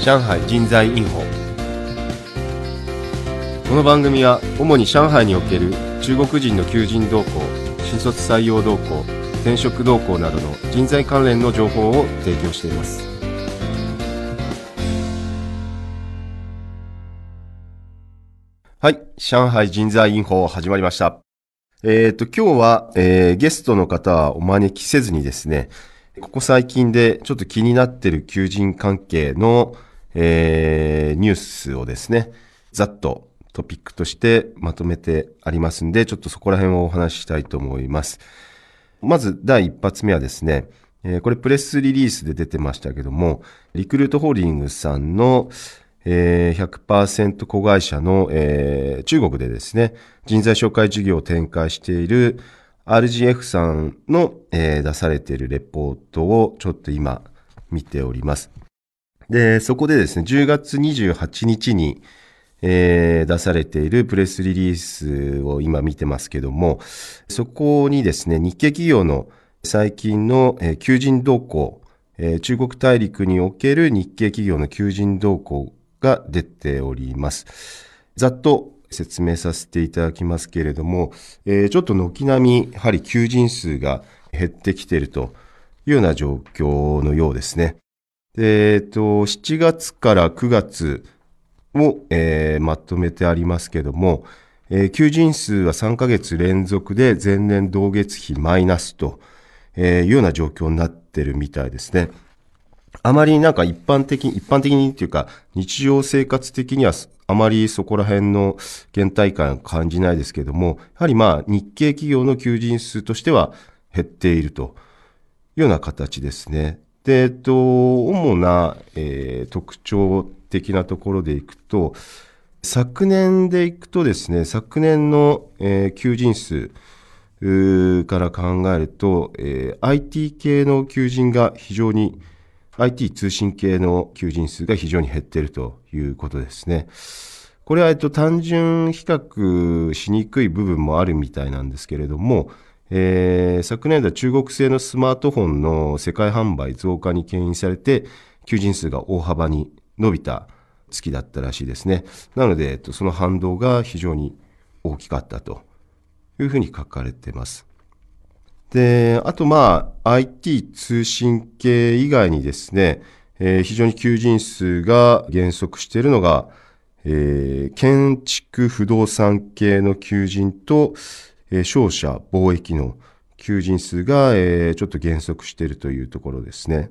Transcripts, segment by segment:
上海人材インフォ。この番組は主に上海における中国人の求人動向新卒採用動向転職動向などの人材関連の情報を提供しています。はい上海人材インフォ始まりました。えっ、ー、と今日は、えー、ゲストの方はお招きせずにですねここ最近でちょっと気になってる求人関係の、えー、ニュースをですね、ざっとトピックとしてまとめてありますんで、ちょっとそこら辺をお話ししたいと思います。まず第一発目はですね、えー、これプレスリリースで出てましたけども、リクルートホールディングスさんの、えー、100%子会社の、えー、中国でですね、人材紹介事業を展開している RGF さんの、えー、出されているレポートをちょっと今見ております。で、そこでですね、10月28日に、えー、出されているプレスリリースを今見てますけども、そこにですね、日系企業の最近の、えー、求人動向、えー、中国大陸における日系企業の求人動向が出ております。ざっと説明させていただきますけれども、えー、ちょっと軒並み、やはり求人数が減ってきているというような状況のようですね。えっ、ー、と、7月から9月を、えー、まとめてありますけども、えー、求人数は3ヶ月連続で前年同月比マイナスとえいうような状況になってるみたいですね。あまりなんか一般的に、一般的にっていうか、日常生活的にはあまりそこら辺の原体感を感じないですけども、やはりまあ日系企業の求人数としては減っているというような形ですね。で、えっと、主な、えー、特徴的なところでいくと、昨年でいくとですね、昨年の、えー、求人数から考えると、えー、IT 系の求人が非常に IT 通信系の求人数が非常に減っているということですね。これは、えっと、単純比較しにくい部分もあるみたいなんですけれども、えー、昨年度は中国製のスマートフォンの世界販売増加に牽引されて、求人数が大幅に伸びた月だったらしいですね。なので、えっと、その反動が非常に大きかったというふうに書かれています。で、あとまあ、IT 通信系以外にですね、えー、非常に求人数が減速しているのが、えー、建築不動産系の求人と、えー、商社貿易の求人数が、ちょっと減速しているというところですね。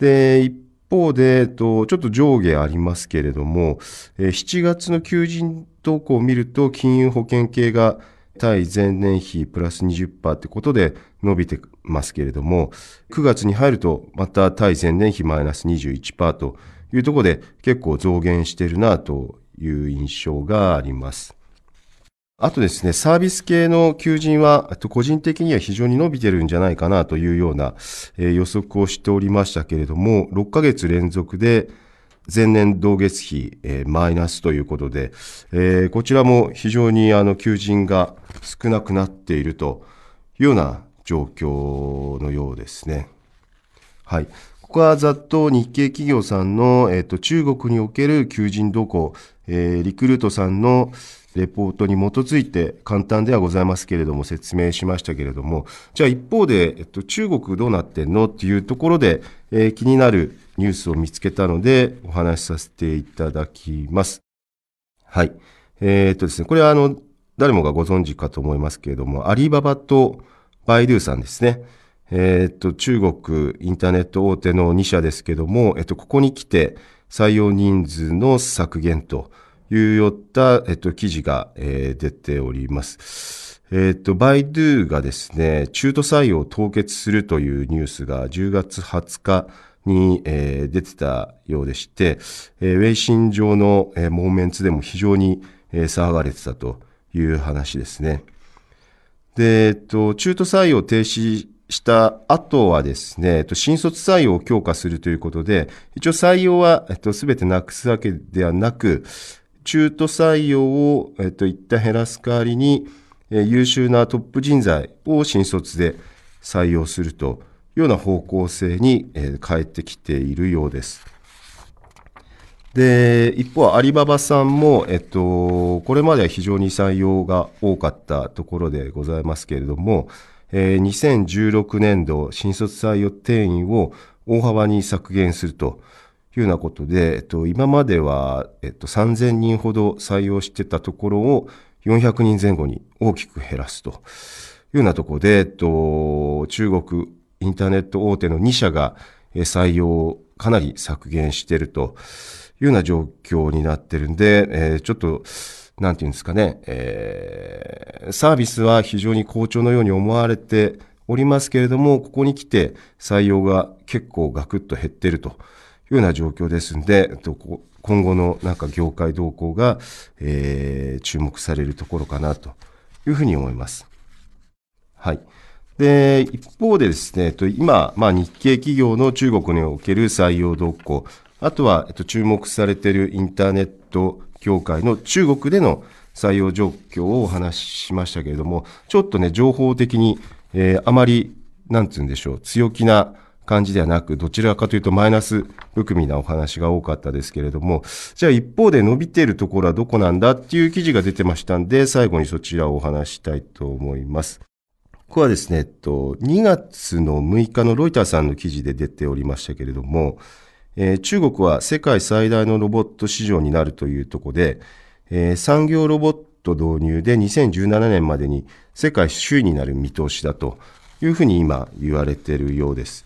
で、一方で、ちょっと上下ありますけれども、えー、7月の求人動向を見ると、金融保険系が対前年比プラス20%ってことで伸びてますけれども、9月に入るとまた対前年比マイナス21%というところで結構増減してるなという印象があります。あとですね、サービス系の求人は、個人的には非常に伸びてるんじゃないかなというような予測をしておりましたけれども、6ヶ月連続で前年同月比、マイナスということで、こちらも非常にあの求人が少なくなっているというような状況のようですね。はい。ここはざっと日系企業さんの、えっ、と、中国における求人動向、えー、リクルートさんのレポートに基づいて簡単ではございますけれども説明しましたけれども、じゃあ一方で、えっと、中国どうなってんの？っていうところで、えー、気になるニュースを見つけたので、お話しさせていただきます。はい。えー、っとですね、これはあの、誰もがご存知かと思いますけれども、アリババとバイドゥさんですね。えー、っと、中国インターネット大手の2社ですけども、えっと、ここに来て採用人数の削減というよった、えっと、記事が、えー、出ております。えっと、バイドゥがですね、中途採用を凍結するというニュースが10月20日に、えー、出てたようでして、えー、ウェイシン上の、えー、モーメンツでも非常に、えー、騒がれてたという話ですね。で、えっと、中途採用停止した後はですね、えっと、新卒採用を強化するということで、一応採用は、えっと、すべてなくすわけではなく、中途採用を、えっと、一旦減らす代わりに、えー、優秀なトップ人材を新卒で採用するというような方向性に、えー、変えてきているようです。で、一方、アリババさんも、えっと、これまでは非常に採用が多かったところでございますけれども、えー、2016年度新卒採用定員を大幅に削減するというようなことで、えっと、今までは、えっと、3000人ほど採用してたところを400人前後に大きく減らすというようなところで、えっと、中国インターネット大手の2社が採用をかなり削減しているというような状況になってるんで、えー、ちょっと、なんていうんですかね、えー、サービスは非常に好調のように思われておりますけれども、ここに来て採用が結構ガクッと減っているというような状況ですんで、今後のなんか業界動向が、えー、注目されるところかなというふうに思います。はい。で、一方でですね、今、まあ、日系企業の中国における採用動向、あとは、えっと、注目されているインターネット業界の中国での採用状況をお話ししましたけれども、ちょっとね、情報的に、えー、あまり、なんつうんでしょう、強気な感じではなく、どちらかというとマイナス含みなお話が多かったですけれども、じゃあ一方で伸びているところはどこなんだっていう記事が出てましたんで、最後にそちらをお話したいと思います。ここはですね、えっと、2月の6日のロイターさんの記事で出ておりましたけれども、えー、中国は世界最大のロボット市場になるというところで、えー、産業ロボット導入で2017年までに世界首位になる見通しだというふうに今言われているようです。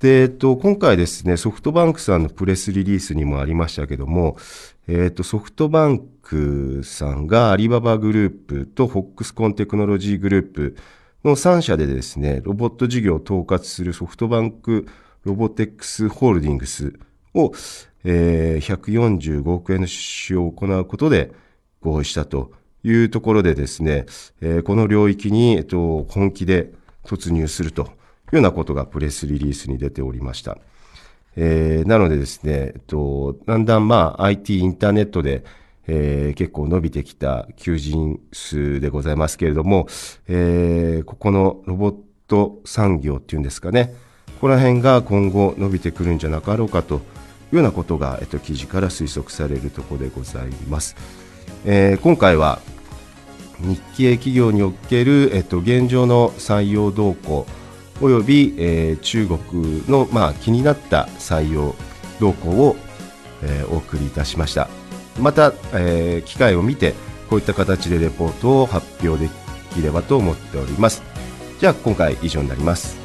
で、えっと、今回ですね、ソフトバンクさんのプレスリリースにもありましたけども、えっと、ソフトバンクさんがアリババグループとフォックスコンテクノロジーグループの3社でですね、ロボット事業を統括するソフトバンクロボテックスホールディングスを、えー、145億円の出資を行うことで合意したというところでですね、この領域に、本気で突入するというようなことがプレスリリースに出ておりました。なのでですね、だんだんまあ IT インターネットで、えー、結構伸びてきた求人数でございますけれども、えー、ここのロボット産業っていうんですかね、ここら辺が今後伸びてくるんじゃなかろうかとようなことが、えっと、記事から推測されるところでございます。えー、今回は日系企業における、えっと、現状の採用動向および、えー、中国の、まあ、気になった採用動向を、えー、お送りいたしました。また、えー、機会を見てこういった形でレポートを発表できればと思っております。じゃあ今回以上になります。